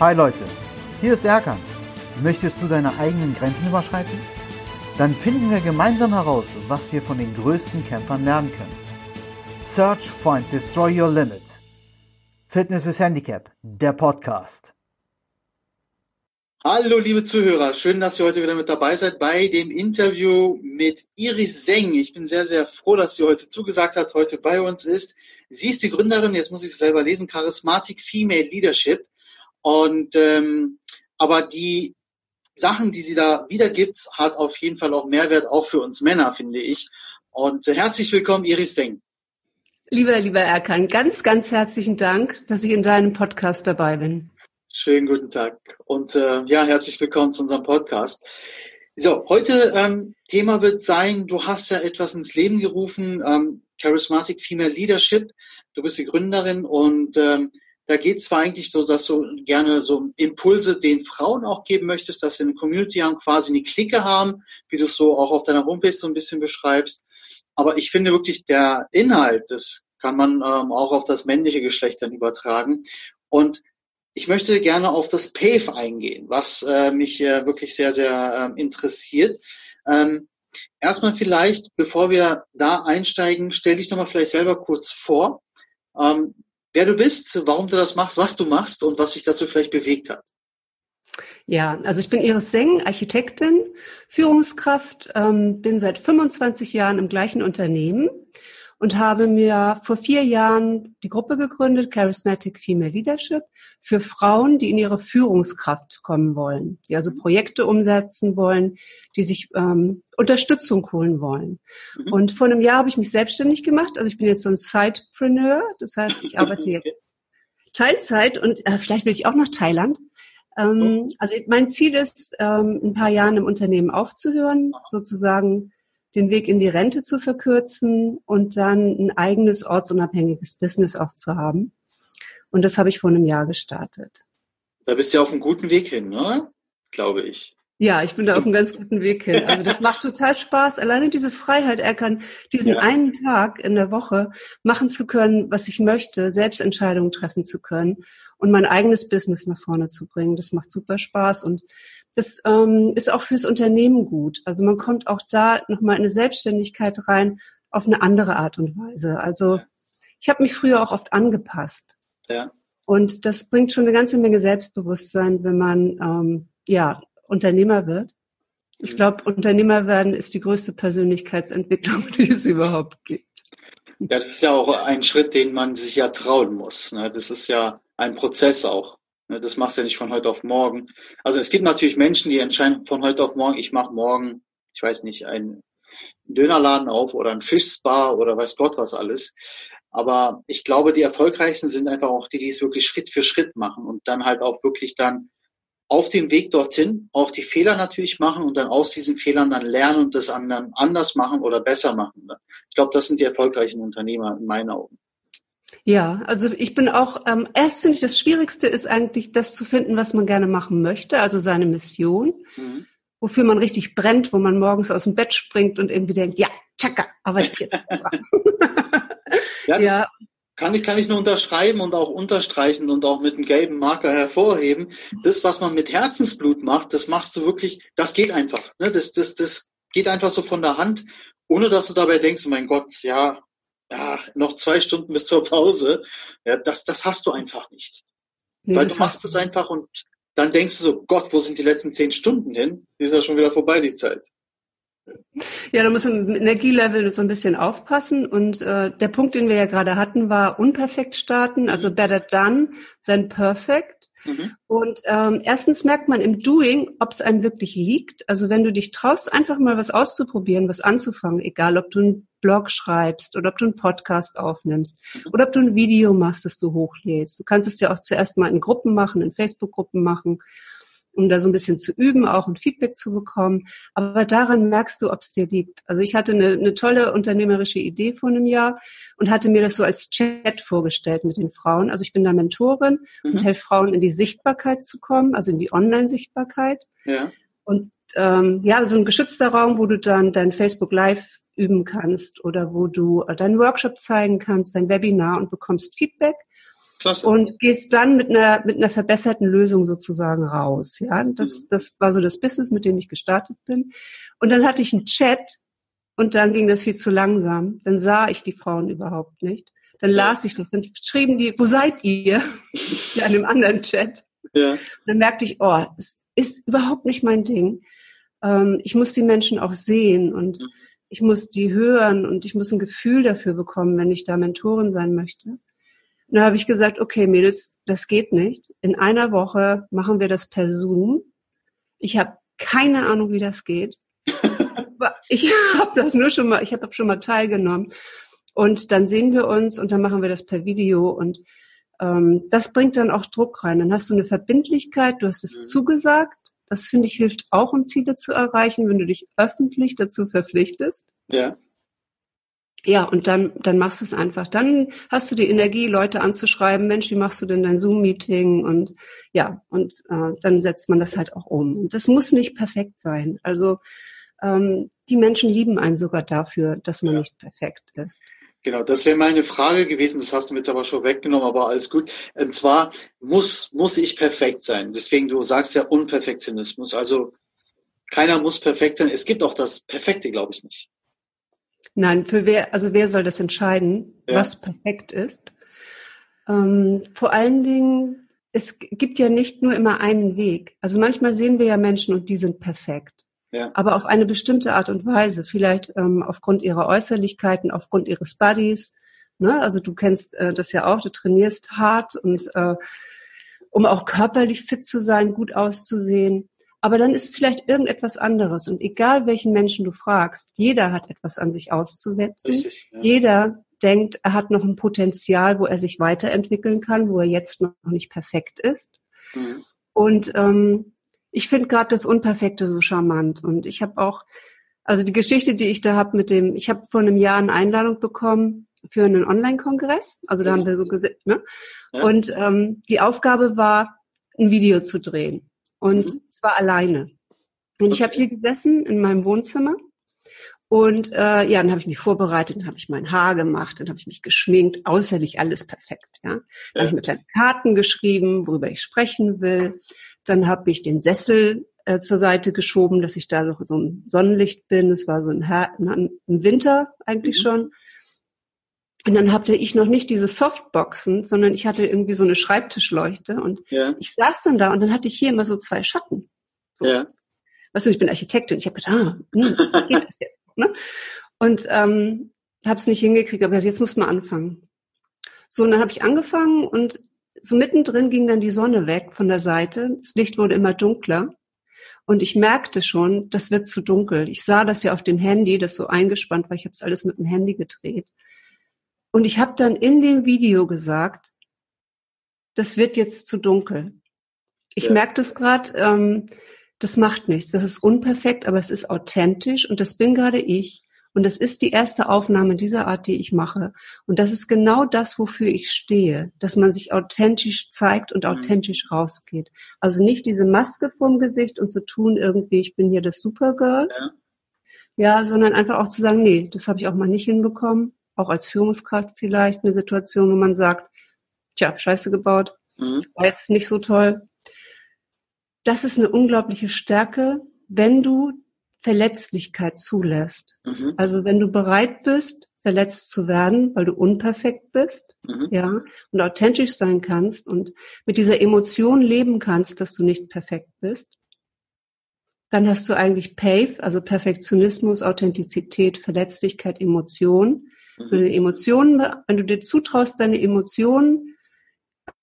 Hi Leute, hier ist Erkan. Möchtest du deine eigenen Grenzen überschreiten? Dann finden wir gemeinsam heraus, was wir von den größten Kämpfern lernen können. Search, Find, Destroy Your Limit. Fitness with Handicap, der Podcast. Hallo liebe Zuhörer, schön, dass ihr heute wieder mit dabei seid bei dem Interview mit Iris Seng. Ich bin sehr, sehr froh, dass sie heute zugesagt hat, heute bei uns ist. Sie ist die Gründerin, jetzt muss ich es selber lesen, Charismatic Female Leadership. Und ähm, aber die Sachen, die sie da wiedergibt, hat auf jeden Fall auch Mehrwert, auch für uns Männer, finde ich. Und äh, herzlich willkommen, Iris Deng. Lieber, lieber Erkan, ganz, ganz herzlichen Dank, dass ich in deinem Podcast dabei bin. Schönen guten Tag und äh, ja, herzlich willkommen zu unserem Podcast. So, heute ähm, Thema wird sein, du hast ja etwas ins Leben gerufen, ähm, Charismatic Female Leadership. Du bist die Gründerin und ähm, da geht es zwar eigentlich so, dass du gerne so Impulse den Frauen auch geben möchtest, dass sie eine Community haben, quasi eine Clique haben, wie du es so auch auf deiner Homepage so ein bisschen beschreibst. Aber ich finde wirklich, der Inhalt, das kann man ähm, auch auf das männliche Geschlecht dann übertragen. Und ich möchte gerne auf das PAVE eingehen, was äh, mich äh, wirklich sehr, sehr äh, interessiert. Ähm, erstmal vielleicht, bevor wir da einsteigen, stell dich nochmal vielleicht selber kurz vor. Ähm, wer du bist, warum du das machst, was du machst und was dich dazu vielleicht bewegt hat. Ja, also ich bin Iris Seng, Architektin, Führungskraft, ähm, bin seit 25 Jahren im gleichen Unternehmen und habe mir vor vier Jahren die Gruppe gegründet, Charismatic Female Leadership, für Frauen, die in ihre Führungskraft kommen wollen, die also Projekte umsetzen wollen, die sich ähm, Unterstützung holen wollen. Mhm. Und vor einem Jahr habe ich mich selbstständig gemacht. Also ich bin jetzt so ein Sidepreneur, das heißt, ich arbeite jetzt Teilzeit und äh, vielleicht will ich auch nach Thailand. Ähm, oh. Also mein Ziel ist, ähm, ein paar Jahren im Unternehmen aufzuhören, sozusagen den Weg in die Rente zu verkürzen und dann ein eigenes ortsunabhängiges Business auch zu haben. Und das habe ich vor einem Jahr gestartet. Da bist du ja auf einem guten Weg hin, ne? Glaube ich. Ja, ich bin da auf einem ganz guten Weg hin. Also das macht total Spaß. Alleine diese Freiheit, er kann diesen ja. einen Tag in der Woche machen zu können, was ich möchte, Selbstentscheidungen treffen zu können und mein eigenes Business nach vorne zu bringen. Das macht super Spaß und das ähm, ist auch fürs Unternehmen gut. Also man kommt auch da nochmal in eine Selbstständigkeit rein auf eine andere Art und Weise. Also ich habe mich früher auch oft angepasst. Ja. Und das bringt schon eine ganze Menge Selbstbewusstsein, wenn man ähm, ja Unternehmer wird. Ich mhm. glaube, Unternehmer werden ist die größte Persönlichkeitsentwicklung, die es überhaupt gibt. Ja, das ist ja auch ein Schritt, den man sich ja trauen muss. Ne? Das ist ja ein Prozess auch. Ne? Das machst du ja nicht von heute auf morgen. Also es gibt natürlich Menschen, die entscheiden von heute auf morgen, ich mache morgen, ich weiß nicht, einen Dönerladen auf oder ein Fischspa oder weiß Gott was alles. Aber ich glaube, die erfolgreichsten sind einfach auch die, die es wirklich Schritt für Schritt machen und dann halt auch wirklich dann auf dem Weg dorthin auch die Fehler natürlich machen und dann aus diesen Fehlern dann lernen und das anderen anders machen oder besser machen. Ich glaube, das sind die erfolgreichen Unternehmer in meinen Augen. Ja, also ich bin auch, ähm, erst finde ich, das Schwierigste ist eigentlich, das zu finden, was man gerne machen möchte, also seine Mission, mhm. wofür man richtig brennt, wo man morgens aus dem Bett springt und irgendwie denkt, ja, tschakka, arbeite ich jetzt. ja, ja, kann ich, kann ich nur unterschreiben und auch unterstreichen und auch mit einem gelben Marker hervorheben. Das, was man mit Herzensblut macht, das machst du wirklich, das geht einfach. Ne? Das, das, das geht einfach so von der Hand, ohne dass du dabei denkst, mein Gott, ja, ja, noch zwei Stunden bis zur Pause. Ja, das, das hast du einfach nicht. Nee, Weil du machst es einfach und dann denkst du so, Gott, wo sind die letzten zehn Stunden hin? Die ist ja schon wieder vorbei, die Zeit. Ja, da muss man mit Energielevel so ein bisschen aufpassen. Und äh, der Punkt, den wir ja gerade hatten, war unperfekt starten, also better done than perfect. Mhm. Und ähm, erstens merkt man im Doing, ob es einem wirklich liegt. Also wenn du dich traust, einfach mal was auszuprobieren, was anzufangen, egal ob du einen Blog schreibst oder ob du einen Podcast aufnimmst mhm. oder ob du ein Video machst, das du hochlädst. Du kannst es ja auch zuerst mal in Gruppen machen, in Facebook-Gruppen machen um da so ein bisschen zu üben, auch ein Feedback zu bekommen. Aber daran merkst du, ob es dir liegt. Also ich hatte eine, eine tolle unternehmerische Idee vor einem Jahr und hatte mir das so als Chat vorgestellt mit den Frauen. Also ich bin da Mentorin mhm. und helfe Frauen in die Sichtbarkeit zu kommen, also in die Online-Sichtbarkeit. Ja. Und ähm, ja, so ein geschützter Raum, wo du dann dein Facebook Live üben kannst oder wo du deinen Workshop zeigen kannst, dein Webinar und bekommst Feedback. Klasse. Und gehst dann mit einer, mit einer verbesserten Lösung sozusagen raus. Ja, das, mhm. das war so das Business, mit dem ich gestartet bin. Und dann hatte ich einen Chat und dann ging das viel zu langsam. Dann sah ich die Frauen überhaupt nicht. Dann las ich das. Dann schrieben die, wo seid ihr? in einem anderen Chat. Ja. Und dann merkte ich, oh, es ist überhaupt nicht mein Ding. Ähm, ich muss die Menschen auch sehen und mhm. ich muss die hören und ich muss ein Gefühl dafür bekommen, wenn ich da Mentorin sein möchte. Und da habe ich gesagt, okay, Mädels, das geht nicht. In einer Woche machen wir das per Zoom. Ich habe keine Ahnung, wie das geht. ich habe das nur schon mal, ich habe schon mal teilgenommen. Und dann sehen wir uns und dann machen wir das per Video und ähm, das bringt dann auch Druck rein. Dann hast du eine Verbindlichkeit, du hast es mhm. zugesagt. Das finde ich hilft auch, um Ziele zu erreichen, wenn du dich öffentlich dazu verpflichtest. Ja. Ja, und dann, dann machst du es einfach. Dann hast du die Energie, Leute anzuschreiben, Mensch, wie machst du denn dein Zoom-Meeting? Und ja, und äh, dann setzt man das halt auch um. Und das muss nicht perfekt sein. Also ähm, die Menschen lieben einen sogar dafür, dass man ja. nicht perfekt ist. Genau, das wäre meine Frage gewesen, das hast du mir jetzt aber schon weggenommen, aber alles gut. Und zwar muss, muss ich perfekt sein. Deswegen, du sagst ja Unperfektionismus. Also keiner muss perfekt sein. Es gibt auch das Perfekte, glaube ich nicht. Nein, für wer, also wer soll das entscheiden, ja. was perfekt ist? Ähm, vor allen Dingen, es gibt ja nicht nur immer einen Weg. Also manchmal sehen wir ja Menschen und die sind perfekt. Ja. Aber auf eine bestimmte Art und Weise, vielleicht ähm, aufgrund ihrer Äußerlichkeiten, aufgrund ihres Buddies. Ne? Also du kennst äh, das ja auch, du trainierst hart und äh, um auch körperlich fit zu sein, gut auszusehen. Aber dann ist vielleicht irgendetwas anderes. Und egal welchen Menschen du fragst, jeder hat etwas an sich auszusetzen. Richtig, ja. Jeder denkt, er hat noch ein Potenzial, wo er sich weiterentwickeln kann, wo er jetzt noch nicht perfekt ist. Mhm. Und ähm, ich finde gerade das Unperfekte so charmant. Und ich habe auch, also die Geschichte, die ich da habe mit dem, ich habe vor einem Jahr eine Einladung bekommen für einen Online-Kongress. Also da ja. haben wir so gesehen. Ne? Ja. Und ähm, die Aufgabe war, ein Video zu drehen. Und mhm zwar alleine. Und ich habe hier gesessen in meinem Wohnzimmer und äh, ja, dann habe ich mich vorbereitet, dann habe ich mein Haar gemacht, dann habe ich mich geschminkt, außerlich alles perfekt. Ja, dann ja. habe ich mir kleine Karten geschrieben, worüber ich sprechen will. Dann habe ich den Sessel äh, zur Seite geschoben, dass ich da so, so ein Sonnenlicht bin. Es war so ein, Her im Winter eigentlich mhm. schon. Und dann hatte ich noch nicht diese Softboxen, sondern ich hatte irgendwie so eine Schreibtischleuchte und ja. ich saß dann da und dann hatte ich hier immer so zwei Schatten. So. Ja. Weißt du, ich bin Architektin. Ich habe gedacht, ah, hm, geht das jetzt? Ne? Und ähm, habe es nicht hingekriegt, aber jetzt muss man anfangen. So, und dann habe ich angefangen und so mittendrin ging dann die Sonne weg von der Seite. Das Licht wurde immer dunkler. Und ich merkte schon, das wird zu dunkel. Ich sah das ja auf dem Handy, das so eingespannt war. Ich habe es alles mit dem Handy gedreht. Und ich habe dann in dem Video gesagt, das wird jetzt zu dunkel. Ich ja. merke das gerade, ähm, das macht nichts. Das ist unperfekt, aber es ist authentisch und das bin gerade ich. Und das ist die erste Aufnahme dieser Art, die ich mache. Und das ist genau das, wofür ich stehe, dass man sich authentisch zeigt und mhm. authentisch mhm. rausgeht. Also nicht diese Maske vorm Gesicht und zu tun irgendwie, ich bin hier das Supergirl. Ja. ja, sondern einfach auch zu sagen, nee, das habe ich auch mal nicht hinbekommen auch als Führungskraft vielleicht eine Situation, wo man sagt, tja, scheiße gebaut, mhm. war jetzt nicht so toll. Das ist eine unglaubliche Stärke, wenn du Verletzlichkeit zulässt. Mhm. Also wenn du bereit bist, verletzt zu werden, weil du unperfekt bist, mhm. ja, und authentisch sein kannst und mit dieser Emotion leben kannst, dass du nicht perfekt bist, dann hast du eigentlich PAVE, also Perfektionismus, Authentizität, Verletzlichkeit, Emotion. Wenn du Emotionen, wenn du dir zutraust, deine Emotionen,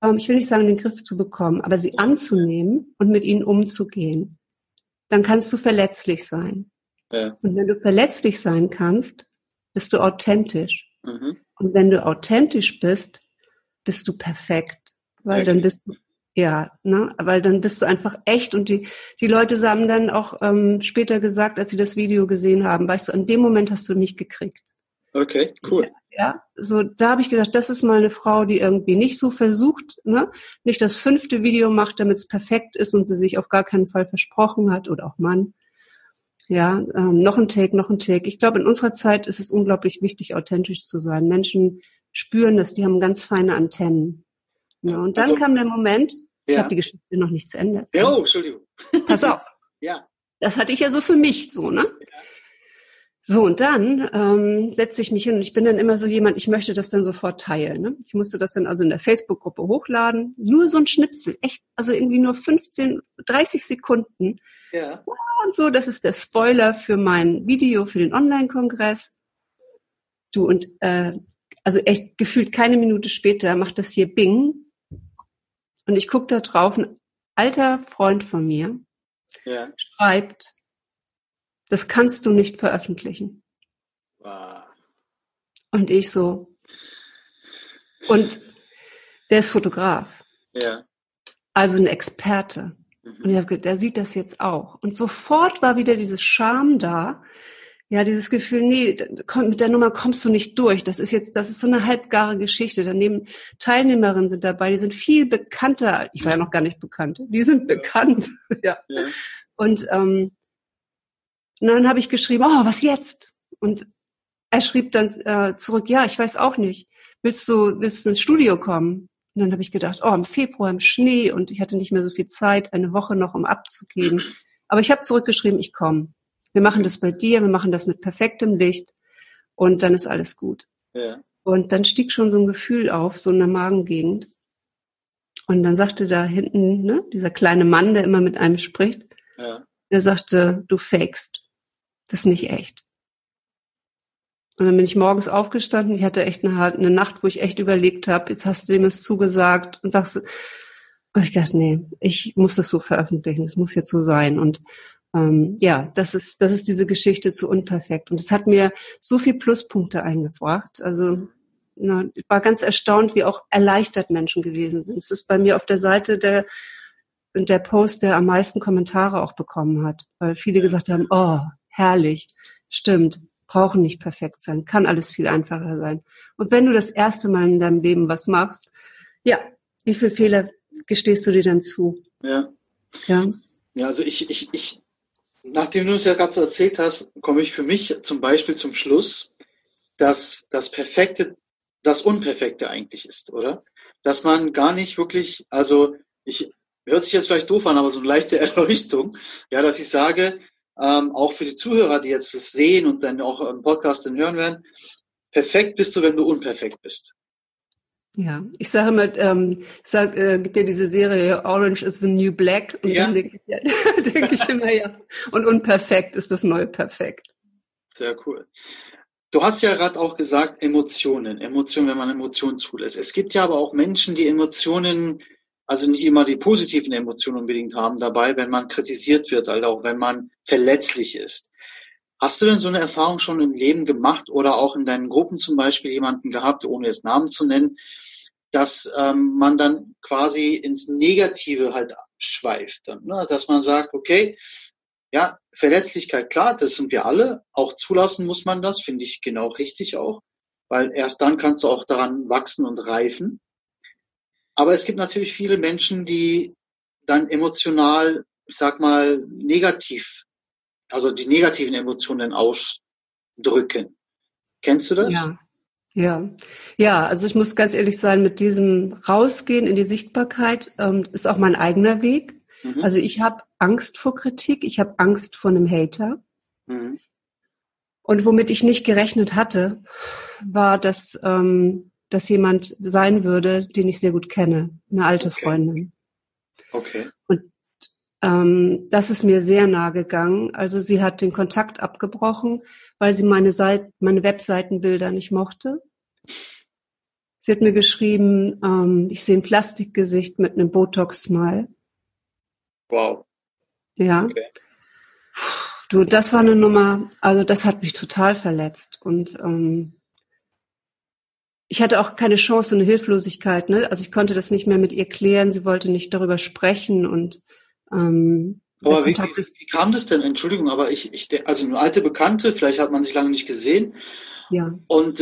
ähm, ich will nicht sagen, in den Griff zu bekommen, aber sie anzunehmen und mit ihnen umzugehen, dann kannst du verletzlich sein. Ja. Und wenn du verletzlich sein kannst, bist du authentisch. Mhm. Und wenn du authentisch bist, bist du perfekt. Weil okay. dann bist du, ja, ne, weil dann bist du einfach echt und die, die Leute haben dann auch ähm, später gesagt, als sie das Video gesehen haben, weißt du, an dem Moment hast du mich gekriegt. Okay, cool. Ja, so da habe ich gedacht, das ist mal eine Frau, die irgendwie nicht so versucht, ne, nicht das fünfte Video macht, damit es perfekt ist und sie sich auf gar keinen Fall versprochen hat oder auch Mann. Ja, ähm, noch ein Take, noch ein Take. Ich glaube, in unserer Zeit ist es unglaublich wichtig, authentisch zu sein. Menschen spüren das, die haben ganz feine Antennen. Ja, und dann also, kam der Moment, ich ja. habe die Geschichte noch nicht zu Ende. Ja, oh, Entschuldigung. Pass auf. ja. Das hatte ich ja so für mich so, ne? Ja. So, und dann ähm, setze ich mich hin und ich bin dann immer so jemand, ich möchte das dann sofort teilen. Ne? Ich musste das dann also in der Facebook-Gruppe hochladen. Nur so ein Schnipsel, echt, also irgendwie nur 15, 30 Sekunden. Ja. Und so, das ist der Spoiler für mein Video für den Online-Kongress. Du, und äh, also echt gefühlt keine Minute später macht das hier Bing. Und ich gucke da drauf, ein alter Freund von mir ja. schreibt, das kannst du nicht veröffentlichen. Wow. Und ich so. Und der ist Fotograf. Ja. Also ein Experte. Mhm. Und ich habe der sieht das jetzt auch. Und sofort war wieder dieses Scham da. Ja, dieses Gefühl, nee, mit der Nummer kommst du nicht durch. Das ist jetzt, das ist so eine halbgare Geschichte. Daneben Teilnehmerinnen sind dabei, die sind viel bekannter. Ich war ja noch gar nicht bekannt. Die sind bekannt. ja. ja. Und ähm, und dann habe ich geschrieben, oh, was jetzt? Und er schrieb dann äh, zurück, ja, ich weiß auch nicht. Willst du, willst du ins Studio kommen? Und dann habe ich gedacht, oh, im Februar im Schnee und ich hatte nicht mehr so viel Zeit, eine Woche noch, um abzugeben. Aber ich habe zurückgeschrieben, ich komme. Wir machen das bei dir, wir machen das mit perfektem Licht und dann ist alles gut. Ja. Und dann stieg schon so ein Gefühl auf, so in der Magengegend. Und dann sagte da hinten, ne, dieser kleine Mann, der immer mit einem spricht, ja. der sagte, du fakest. Das ist nicht echt. Und dann bin ich morgens aufgestanden. Ich hatte echt eine, eine Nacht, wo ich echt überlegt habe, jetzt hast du dem es zugesagt und sagst, und ich dachte, nee, ich muss das so veröffentlichen, es muss jetzt so sein. Und ähm, ja, das ist, das ist diese Geschichte zu unperfekt. Und es hat mir so viel Pluspunkte eingebracht. Also na, ich war ganz erstaunt, wie auch erleichtert Menschen gewesen sind. Es ist bei mir auf der Seite der der Post, der am meisten Kommentare auch bekommen hat, weil viele gesagt haben, oh, herrlich, stimmt, brauchen nicht perfekt sein, kann alles viel einfacher sein. Und wenn du das erste Mal in deinem Leben was machst, ja, wie viele Fehler gestehst du dir dann zu? Ja. Ja. Ja, also ich, ich, ich, nachdem du es ja gerade so erzählt hast, komme ich für mich zum Beispiel zum Schluss, dass das Perfekte das Unperfekte eigentlich ist, oder? Dass man gar nicht wirklich, also ich hört sich jetzt vielleicht doof an, aber so eine leichte Erleuchtung, ja, dass ich sage, ähm, auch für die Zuhörer, die jetzt das sehen und dann auch im Podcast dann hören werden, perfekt bist du, wenn du unperfekt bist. Ja, ich sage immer, ähm, sag, äh, gibt ja diese Serie Orange is the New Black und ja. dann denke ich, ja, denk ich immer ja. Und unperfekt ist das neue Perfekt. Sehr cool. Du hast ja gerade auch gesagt, Emotionen, Emotionen, wenn man Emotionen zulässt. Es gibt ja aber auch Menschen, die Emotionen also nicht immer die positiven Emotionen unbedingt haben dabei, wenn man kritisiert wird, also auch wenn man verletzlich ist. Hast du denn so eine Erfahrung schon im Leben gemacht oder auch in deinen Gruppen zum Beispiel jemanden gehabt, ohne jetzt Namen zu nennen, dass ähm, man dann quasi ins Negative halt schweift, ne? dass man sagt, okay, ja, Verletzlichkeit, klar, das sind wir alle, auch zulassen muss man das, finde ich genau richtig auch, weil erst dann kannst du auch daran wachsen und reifen. Aber es gibt natürlich viele Menschen, die dann emotional, ich sag mal, negativ, also die negativen Emotionen ausdrücken. Kennst du das? Ja. Ja, ja, also ich muss ganz ehrlich sein, mit diesem Rausgehen in die Sichtbarkeit ähm, ist auch mein eigener Weg. Mhm. Also ich habe Angst vor Kritik, ich habe Angst vor einem Hater. Mhm. Und womit ich nicht gerechnet hatte, war, dass ähm, dass jemand sein würde, den ich sehr gut kenne, eine alte okay. Freundin. Okay. Und ähm, das ist mir sehr nahe gegangen. Also sie hat den Kontakt abgebrochen, weil sie meine, Seite, meine Webseitenbilder nicht mochte. Sie hat mir geschrieben, ähm, ich sehe ein Plastikgesicht mit einem Botox-Smile. Wow. Ja. Okay. Du, das war eine Nummer, also das hat mich total verletzt. Und ähm, ich hatte auch keine Chance, eine Hilflosigkeit. Ne? Also ich konnte das nicht mehr mit ihr klären. Sie wollte nicht darüber sprechen und ähm, aber wie, wie, wie, kam das denn? Entschuldigung, aber ich, ich, also eine alte Bekannte, vielleicht hat man sich lange nicht gesehen. Ja. Und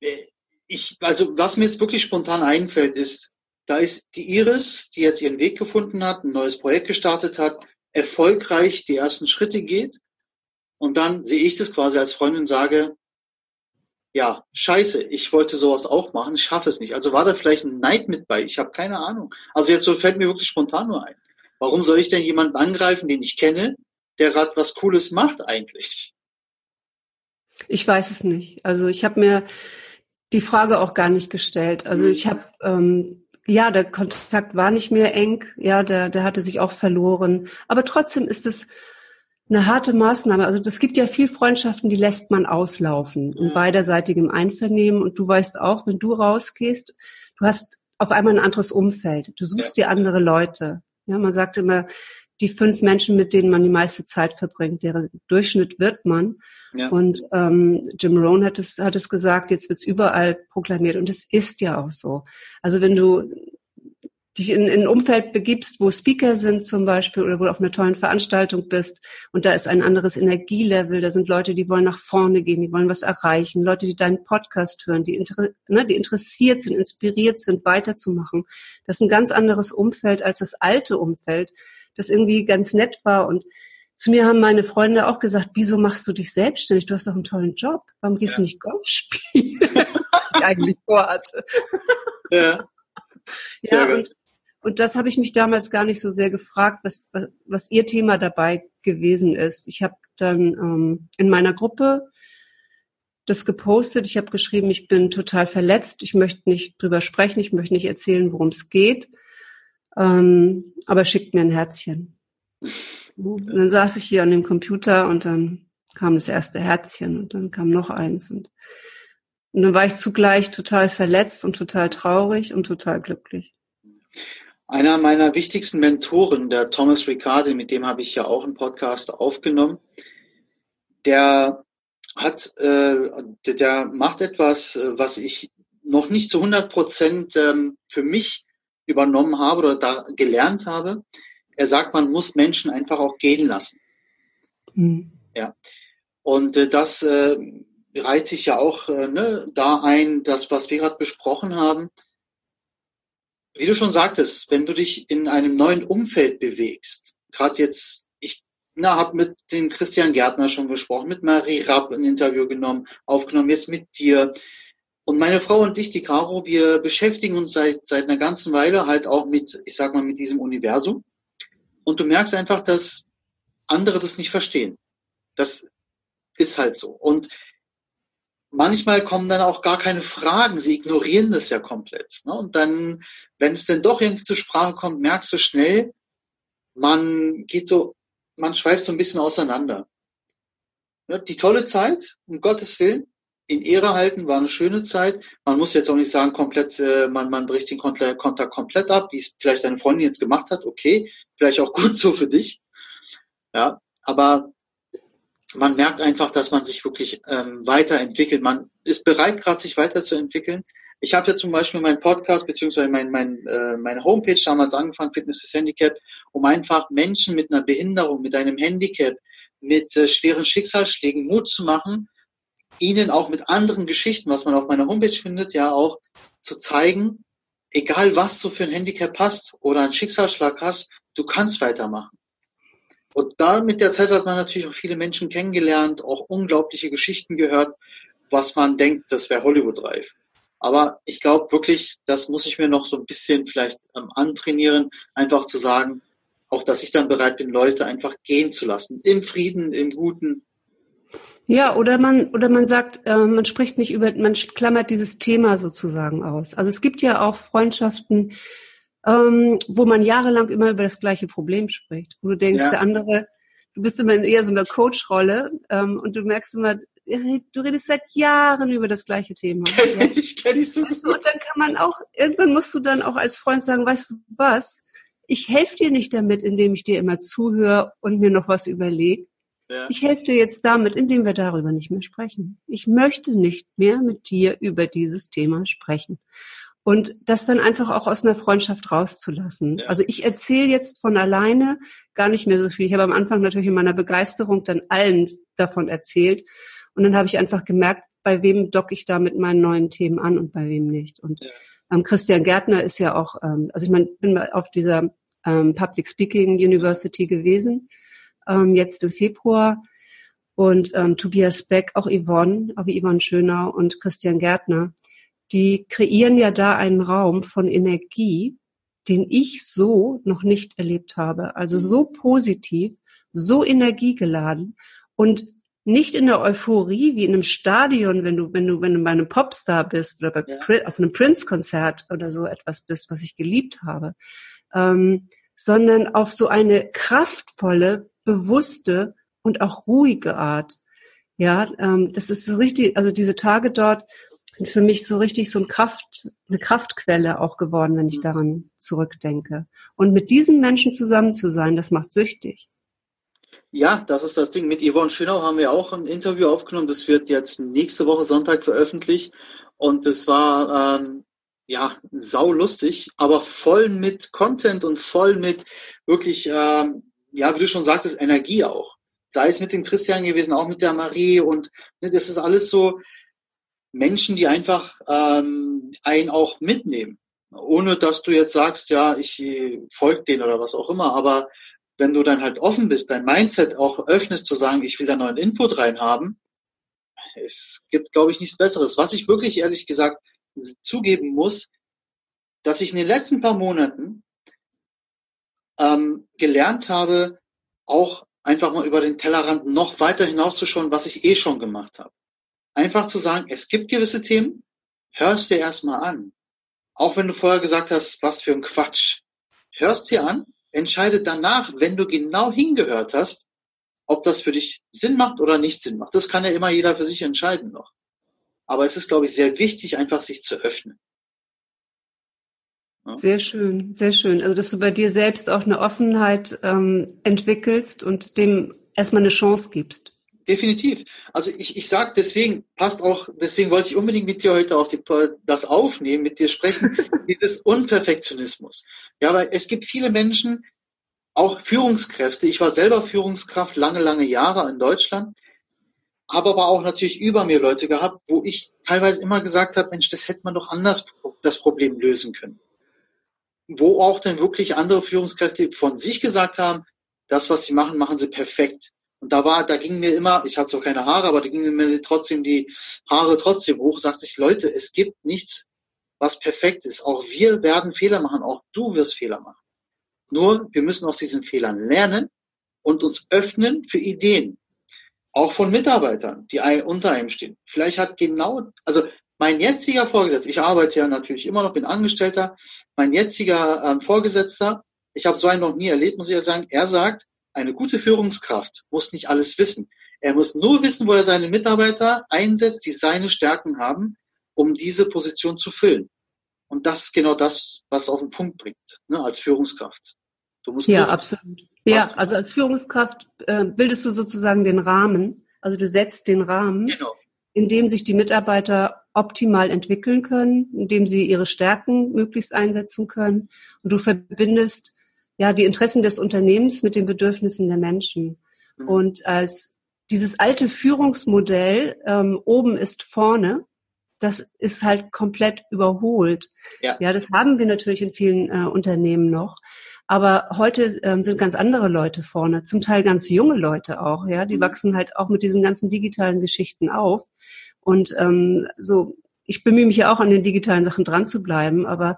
äh, ich, also was mir jetzt wirklich spontan einfällt, ist, da ist die Iris, die jetzt ihren Weg gefunden hat, ein neues Projekt gestartet hat, erfolgreich die ersten Schritte geht. Und dann sehe ich das quasi als Freundin sage, ja, scheiße, ich wollte sowas auch machen, ich schaffe es nicht. Also war da vielleicht ein Neid mit bei? Ich habe keine Ahnung. Also jetzt so fällt mir wirklich spontan nur ein. Warum soll ich denn jemanden angreifen, den ich kenne, der gerade was Cooles macht eigentlich? Ich weiß es nicht. Also ich habe mir die Frage auch gar nicht gestellt. Also ich habe ähm, ja, der Kontakt war nicht mehr eng, ja, der, der hatte sich auch verloren. Aber trotzdem ist es eine harte Maßnahme. Also das gibt ja viel Freundschaften, die lässt man auslaufen in beiderseitigem Einvernehmen. Und du weißt auch, wenn du rausgehst, du hast auf einmal ein anderes Umfeld. Du suchst ja. dir andere Leute. Ja, man sagt immer, die fünf Menschen, mit denen man die meiste Zeit verbringt, deren Durchschnitt wird man. Ja. Und ähm, Jim Rohn hat es, hat es gesagt, jetzt wird's überall proklamiert und es ist ja auch so. Also wenn du dich in, in ein Umfeld begibst, wo Speaker sind zum Beispiel oder wo du auf einer tollen Veranstaltung bist und da ist ein anderes Energielevel, da sind Leute, die wollen nach vorne gehen, die wollen was erreichen, Leute, die deinen Podcast hören, die, inter, ne, die interessiert sind, inspiriert sind, weiterzumachen. Das ist ein ganz anderes Umfeld als das alte Umfeld, das irgendwie ganz nett war. Und zu mir haben meine Freunde auch gesagt, wieso machst du dich selbstständig? Du hast doch einen tollen Job. Warum gehst ja. du nicht Golf spielen? ich eigentlich vorhatte. Ja. Sehr ja, und, und das habe ich mich damals gar nicht so sehr gefragt, was, was, was ihr Thema dabei gewesen ist. Ich habe dann ähm, in meiner Gruppe das gepostet. Ich habe geschrieben, ich bin total verletzt. Ich möchte nicht drüber sprechen. Ich möchte nicht erzählen, worum es geht. Ähm, aber schickt mir ein Herzchen. Und dann saß ich hier an dem Computer und dann kam das erste Herzchen und dann kam noch eins und, und dann war ich zugleich total verletzt und total traurig und total glücklich. Einer meiner wichtigsten Mentoren, der Thomas Riccardi, mit dem habe ich ja auch einen Podcast aufgenommen, der hat, äh, der macht etwas, äh, was ich noch nicht zu 100 Prozent ähm, für mich übernommen habe oder da gelernt habe. Er sagt, man muss Menschen einfach auch gehen lassen. Mhm. Ja. Und äh, das äh, reiht sich ja auch äh, ne, da ein, das, was wir gerade besprochen haben. Wie du schon sagtest, wenn du dich in einem neuen Umfeld bewegst, gerade jetzt, ich na, habe mit dem Christian Gärtner schon gesprochen, mit Marie Rapp ein Interview genommen, aufgenommen, jetzt mit dir. Und meine Frau und ich, die Caro, wir beschäftigen uns seit, seit einer ganzen Weile halt auch mit, ich sag mal, mit diesem Universum. Und du merkst einfach, dass andere das nicht verstehen. Das ist halt so. Und manchmal kommen dann auch gar keine Fragen. Sie ignorieren das ja komplett. Ne? Und dann, wenn es denn doch irgendwie zur Sprache kommt, merkst du schnell, man geht so, man schweift so ein bisschen auseinander. Die tolle Zeit, um Gottes Willen, in Ehre halten, war eine schöne Zeit. Man muss jetzt auch nicht sagen, komplett, äh, man, man bricht den Kontakt komplett ab, wie es vielleicht deine Freundin jetzt gemacht hat. Okay, vielleicht auch gut so für dich. Ja, aber man merkt einfach, dass man sich wirklich ähm, weiterentwickelt. Man ist bereit, gerade sich weiterzuentwickeln. Ich habe ja zum Beispiel meinen Podcast beziehungsweise mein, mein, äh, meine Homepage damals angefangen, Fitness ist Handicap, um einfach Menschen mit einer Behinderung, mit einem Handicap, mit äh, schweren Schicksalsschlägen Mut zu machen, Ihnen auch mit anderen Geschichten, was man auf meiner Homepage findet, ja auch zu zeigen, egal was du für ein Handicap hast oder einen Schicksalsschlag hast, du kannst weitermachen. Und da mit der Zeit hat man natürlich auch viele Menschen kennengelernt, auch unglaubliche Geschichten gehört, was man denkt, das wäre Hollywood-reif. Aber ich glaube wirklich, das muss ich mir noch so ein bisschen vielleicht ähm, antrainieren, einfach zu sagen, auch dass ich dann bereit bin, Leute einfach gehen zu lassen. Im Frieden, im Guten, ja, oder man, oder man sagt, äh, man spricht nicht über, man klammert dieses Thema sozusagen aus. Also es gibt ja auch Freundschaften, ähm, wo man jahrelang immer über das gleiche Problem spricht, wo du denkst, ja. der andere, du bist immer in eher so einer Coach-Rolle ähm, und du merkst immer, du redest seit Jahren über das gleiche Thema. Kenn ich, kenn ich so weißt du, und dann kann man auch, irgendwann musst du dann auch als Freund sagen, weißt du was, ich helfe dir nicht damit, indem ich dir immer zuhöre und mir noch was überlege, ja. Ich helfe dir jetzt damit, indem wir darüber nicht mehr sprechen. Ich möchte nicht mehr mit dir über dieses Thema sprechen. Und das dann einfach auch aus einer Freundschaft rauszulassen. Ja. Also ich erzähle jetzt von alleine gar nicht mehr so viel. Ich habe am Anfang natürlich in meiner Begeisterung dann allen davon erzählt. Und dann habe ich einfach gemerkt, bei wem docke ich da mit meinen neuen Themen an und bei wem nicht. Und ja. ähm, Christian Gärtner ist ja auch, ähm, also ich meine, bin auf dieser ähm, Public Speaking University gewesen ähm, jetzt im Februar. und ähm, Tobias Beck, auch Yvonne, auch Yvonne Schönau und Christian Gärtner, die kreieren ja da einen Raum von Energie, den ich so noch nicht erlebt habe. Also so positiv, so energiegeladen und nicht in der Euphorie wie in einem Stadion, wenn du, wenn du, wenn du bei einem Popstar bist oder bei, ja. auf einem Prince-Konzert oder so etwas bist, was ich geliebt habe, ähm, sondern auf so eine kraftvolle, bewusste und auch ruhige Art. Ja, ähm, das ist so richtig, also diese Tage dort sind für mich so richtig so ein Kraft, eine Kraftquelle auch geworden, wenn ich mhm. daran zurückdenke. Und mit diesen Menschen zusammen zu sein, das macht süchtig. Ja, das ist das Ding. Mit Yvonne Schönau haben wir auch ein Interview aufgenommen. Das wird jetzt nächste Woche Sonntag veröffentlicht. Und es war ähm, ja sau lustig, aber voll mit Content und voll mit wirklich, ähm, ja, wie du schon sagtest, Energie auch. Sei es mit dem Christian gewesen, auch mit der Marie und ne, das ist alles so Menschen, die einfach ähm, einen auch mitnehmen. Ohne dass du jetzt sagst, ja, ich folge denen oder was auch immer, aber wenn du dann halt offen bist, dein Mindset auch öffnest zu sagen, ich will da neuen Input reinhaben, es gibt, glaube ich, nichts Besseres. Was ich wirklich ehrlich gesagt zugeben muss, dass ich in den letzten paar Monaten ähm, gelernt habe, auch einfach mal über den Tellerrand noch weiter hinauszuschauen, was ich eh schon gemacht habe. Einfach zu sagen, es gibt gewisse Themen, hörst dir erstmal an. Auch wenn du vorher gesagt hast, was für ein Quatsch. Hörst dir an entscheide danach, wenn du genau hingehört hast, ob das für dich Sinn macht oder nicht Sinn macht. Das kann ja immer jeder für sich entscheiden noch. Aber es ist, glaube ich, sehr wichtig, einfach sich zu öffnen. Sehr schön, sehr schön. Also, dass du bei dir selbst auch eine Offenheit ähm, entwickelst und dem erstmal eine Chance gibst. Definitiv. Also ich, ich sag deswegen, passt auch, deswegen wollte ich unbedingt mit dir heute auch die, das aufnehmen, mit dir sprechen, dieses Unperfektionismus. Ja, weil es gibt viele Menschen, auch Führungskräfte. Ich war selber Führungskraft lange, lange Jahre in Deutschland, habe aber auch natürlich über mir Leute gehabt, wo ich teilweise immer gesagt habe, Mensch, das hätte man doch anders das Problem lösen können. Wo auch dann wirklich andere Führungskräfte von sich gesagt haben, das, was sie machen, machen sie perfekt. Und da war, da ging mir immer, ich hatte zwar keine Haare, aber da gingen mir trotzdem die Haare trotzdem hoch. Sagte ich, Leute, es gibt nichts, was perfekt ist. Auch wir werden Fehler machen, auch du wirst Fehler machen. Nur, wir müssen aus diesen Fehlern lernen und uns öffnen für Ideen. Auch von Mitarbeitern, die unter einem stehen. Vielleicht hat genau, also mein jetziger Vorgesetzter, ich arbeite ja natürlich immer noch, bin Angestellter, mein jetziger ähm, Vorgesetzter, ich habe so einen noch nie erlebt, muss ich ja sagen, er sagt, eine gute Führungskraft muss nicht alles wissen. Er muss nur wissen, wo er seine Mitarbeiter einsetzt, die seine Stärken haben, um diese Position zu füllen. Und das ist genau das, was auf den Punkt bringt, ne, als Führungskraft. Du musst ja, absolut. Ja, also als Führungskraft äh, bildest du sozusagen den Rahmen. Also du setzt den Rahmen, genau. in dem sich die Mitarbeiter optimal entwickeln können, in dem sie ihre Stärken möglichst einsetzen können. Und du verbindest ja, die Interessen des Unternehmens mit den Bedürfnissen der Menschen. Mhm. Und als dieses alte Führungsmodell ähm, oben ist vorne, das ist halt komplett überholt. Ja, ja das haben wir natürlich in vielen äh, Unternehmen noch. Aber heute ähm, sind ganz andere Leute vorne, zum Teil ganz junge Leute auch, ja, die mhm. wachsen halt auch mit diesen ganzen digitalen Geschichten auf. Und ähm, so, ich bemühe mich ja auch an den digitalen Sachen dran zu bleiben, aber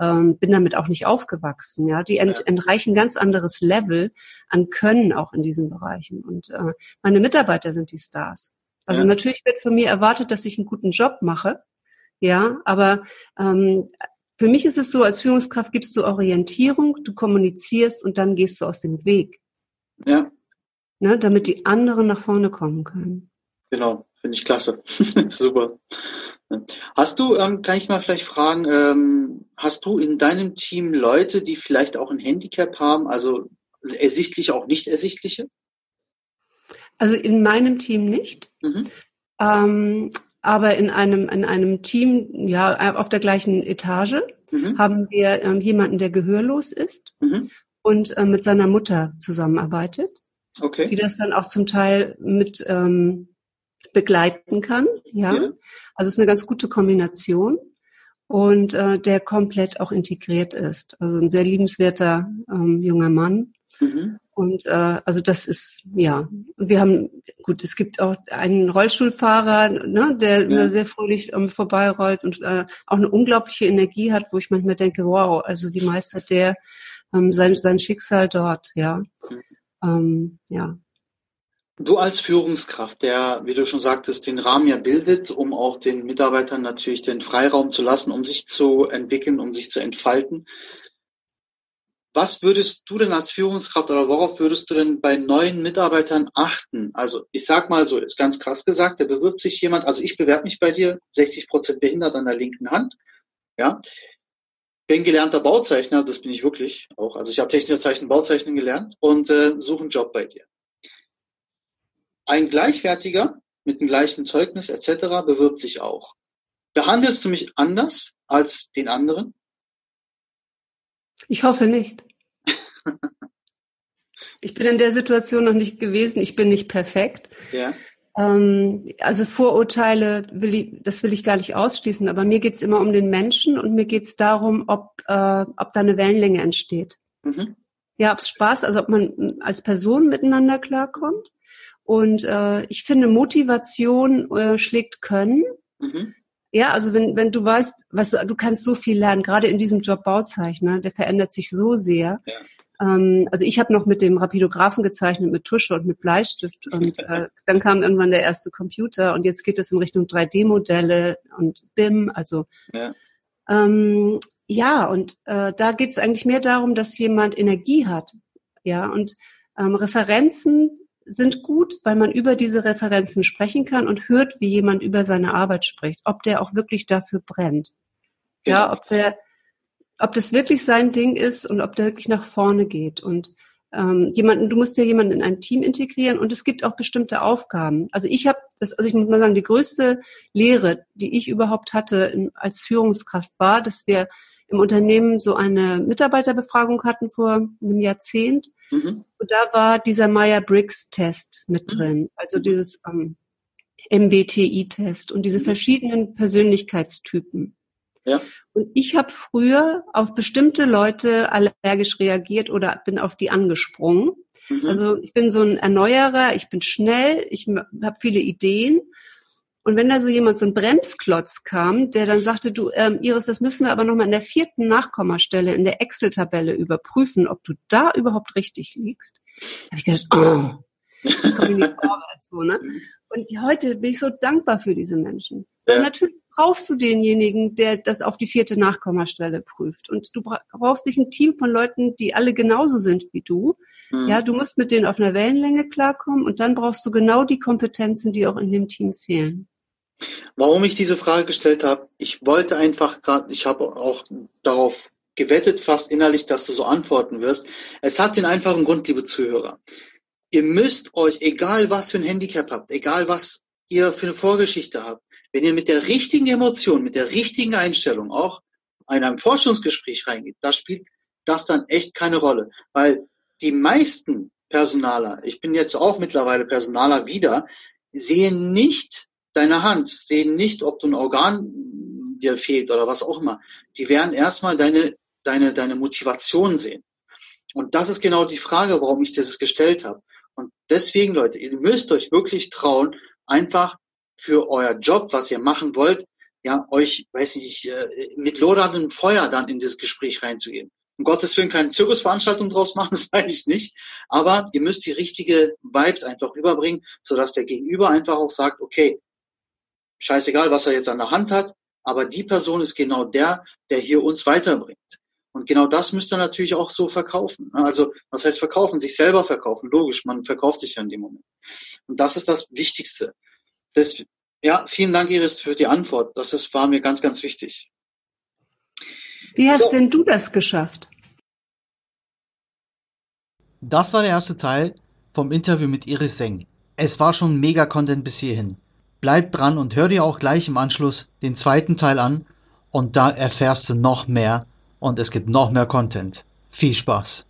ähm, bin damit auch nicht aufgewachsen. Ja, die ent, entreichen ganz anderes Level an Können auch in diesen Bereichen. Und äh, meine Mitarbeiter sind die Stars. Also ja. natürlich wird von mir erwartet, dass ich einen guten Job mache. Ja, aber ähm, für mich ist es so, als Führungskraft gibst du Orientierung, du kommunizierst und dann gehst du aus dem Weg. Ja. Ne, damit die anderen nach vorne kommen können. Genau, finde ich klasse. Super. Hast du, ähm, kann ich mal vielleicht fragen, ähm, hast du in deinem Team Leute, die vielleicht auch ein Handicap haben, also ersichtliche, auch nicht ersichtliche? Also in meinem Team nicht. Mhm. Ähm, aber in einem, in einem Team, ja, auf der gleichen Etage mhm. haben wir ähm, jemanden, der gehörlos ist mhm. und äh, mit seiner Mutter zusammenarbeitet. Okay. Die das dann auch zum Teil mit ähm, begleiten kann. Ja, ja. also es ist eine ganz gute Kombination und äh, der komplett auch integriert ist. Also ein sehr liebenswerter ähm, junger Mann. Mhm. Und äh, also das ist, ja, wir haben, gut, es gibt auch einen Rollstuhlfahrer, ne, der ja. sehr fröhlich ähm, vorbeirollt und äh, auch eine unglaubliche Energie hat, wo ich manchmal denke, wow, also wie meistert der ähm, sein, sein Schicksal dort, ja. Mhm. Ähm, ja. Du als Führungskraft, der, wie du schon sagtest, den Rahmen ja bildet, um auch den Mitarbeitern natürlich den Freiraum zu lassen, um sich zu entwickeln, um sich zu entfalten. Was würdest du denn als Führungskraft oder worauf würdest du denn bei neuen Mitarbeitern achten? Also ich sag mal so, ist ganz krass gesagt, da bewirbt sich jemand, also ich bewerbe mich bei dir, 60 Prozent behindert an der linken Hand, ja. Bin gelernter Bauzeichner, das bin ich wirklich auch. Also ich habe Technischerzeichen Bauzeichnen gelernt und äh, suche einen Job bei dir. Ein Gleichwertiger mit dem gleichen Zeugnis etc. bewirbt sich auch. Behandelst du mich anders als den anderen? Ich hoffe nicht. ich bin in der Situation noch nicht gewesen. Ich bin nicht perfekt. Ja. Ähm, also Vorurteile will ich, das will ich gar nicht ausschließen. Aber mir geht's immer um den Menschen und mir geht's darum, ob, äh, ob da eine Wellenlänge entsteht. Mhm. Ja, ob es Spaß, also ob man als Person miteinander klarkommt. Und äh, ich finde, Motivation äh, schlägt Können. Mhm. Ja, also wenn, wenn du weißt, was du kannst so viel lernen, gerade in diesem Job Bauzeichner, der verändert sich so sehr. Ja. Ähm, also ich habe noch mit dem Rapidographen gezeichnet, mit Tusche und mit Bleistift und äh, dann kam irgendwann der erste Computer und jetzt geht es in Richtung 3D-Modelle und BIM, also ja, ähm, ja und äh, da geht es eigentlich mehr darum, dass jemand Energie hat. Ja, und ähm, Referenzen sind gut, weil man über diese Referenzen sprechen kann und hört, wie jemand über seine Arbeit spricht, ob der auch wirklich dafür brennt. Ja, ob der, ob das wirklich sein Ding ist und ob der wirklich nach vorne geht und ähm, jemanden, du musst ja jemanden in ein Team integrieren und es gibt auch bestimmte Aufgaben. Also ich habe das, also ich muss mal sagen, die größte Lehre, die ich überhaupt hatte in, als Führungskraft war, dass wir im Unternehmen so eine Mitarbeiterbefragung hatten vor einem Jahrzehnt. Mhm. Und da war dieser Meyer-Briggs-Test mit mhm. drin. Also mhm. dieses ähm, MBTI-Test und diese mhm. verschiedenen Persönlichkeitstypen. Ja. Und ich habe früher auf bestimmte Leute allergisch reagiert oder bin auf die angesprungen. Mhm. Also ich bin so ein Erneuerer, ich bin schnell, ich habe viele Ideen und wenn da so jemand, so ein Bremsklotz kam, der dann sagte, du, ähm, Iris, das müssen wir aber nochmal in der vierten Nachkommastelle in der Excel-Tabelle überprüfen, ob du da überhaupt richtig liegst, habe ich gedacht, oh, ich komme nicht vorwärts, so, ne? Und heute bin ich so dankbar für diese Menschen. Ja. natürlich brauchst du denjenigen, der das auf die vierte Nachkommastelle prüft. Und du brauchst nicht ein Team von Leuten, die alle genauso sind wie du. Mhm. Ja, du musst mit denen auf einer Wellenlänge klarkommen und dann brauchst du genau die Kompetenzen, die auch in dem Team fehlen. Warum ich diese Frage gestellt habe, ich wollte einfach gerade, ich habe auch darauf gewettet, fast innerlich, dass du so antworten wirst. Es hat den einfachen Grund, liebe Zuhörer. Ihr müsst euch, egal was für ein Handicap habt, egal was ihr für eine Vorgeschichte habt, wenn ihr mit der richtigen Emotion, mit der richtigen Einstellung auch in einem Forschungsgespräch reingeht, da spielt das dann echt keine Rolle. Weil die meisten Personaler, ich bin jetzt auch mittlerweile Personaler wieder, sehen nicht deine Hand, sehen nicht, ob du ein Organ dir fehlt oder was auch immer. Die werden erstmal deine, deine, deine Motivation sehen. Und das ist genau die Frage, warum ich das gestellt habe. Und deswegen, Leute, ihr müsst euch wirklich trauen, einfach für euer Job, was ihr machen wollt, ja, euch, weiß ich, äh, mit loderndem Feuer dann in das Gespräch reinzugehen. Um Gottes Willen keine Zirkusveranstaltung draus machen, das weiß ich nicht. Aber ihr müsst die richtige Vibes einfach rüberbringen, sodass der Gegenüber einfach auch sagt, okay, scheißegal, was er jetzt an der Hand hat, aber die Person ist genau der, der hier uns weiterbringt. Und genau das müsst ihr natürlich auch so verkaufen. Also, was heißt verkaufen? Sich selber verkaufen. Logisch, man verkauft sich ja in dem Moment. Und das ist das Wichtigste. Das, ja, vielen Dank, Iris, für die Antwort. Das ist, war mir ganz, ganz wichtig. Wie hast so. denn du das geschafft? Das war der erste Teil vom Interview mit Iris Seng. Es war schon mega Content bis hierhin. Bleib dran und hör dir auch gleich im Anschluss den zweiten Teil an und da erfährst du noch mehr und es gibt noch mehr Content. Viel Spaß!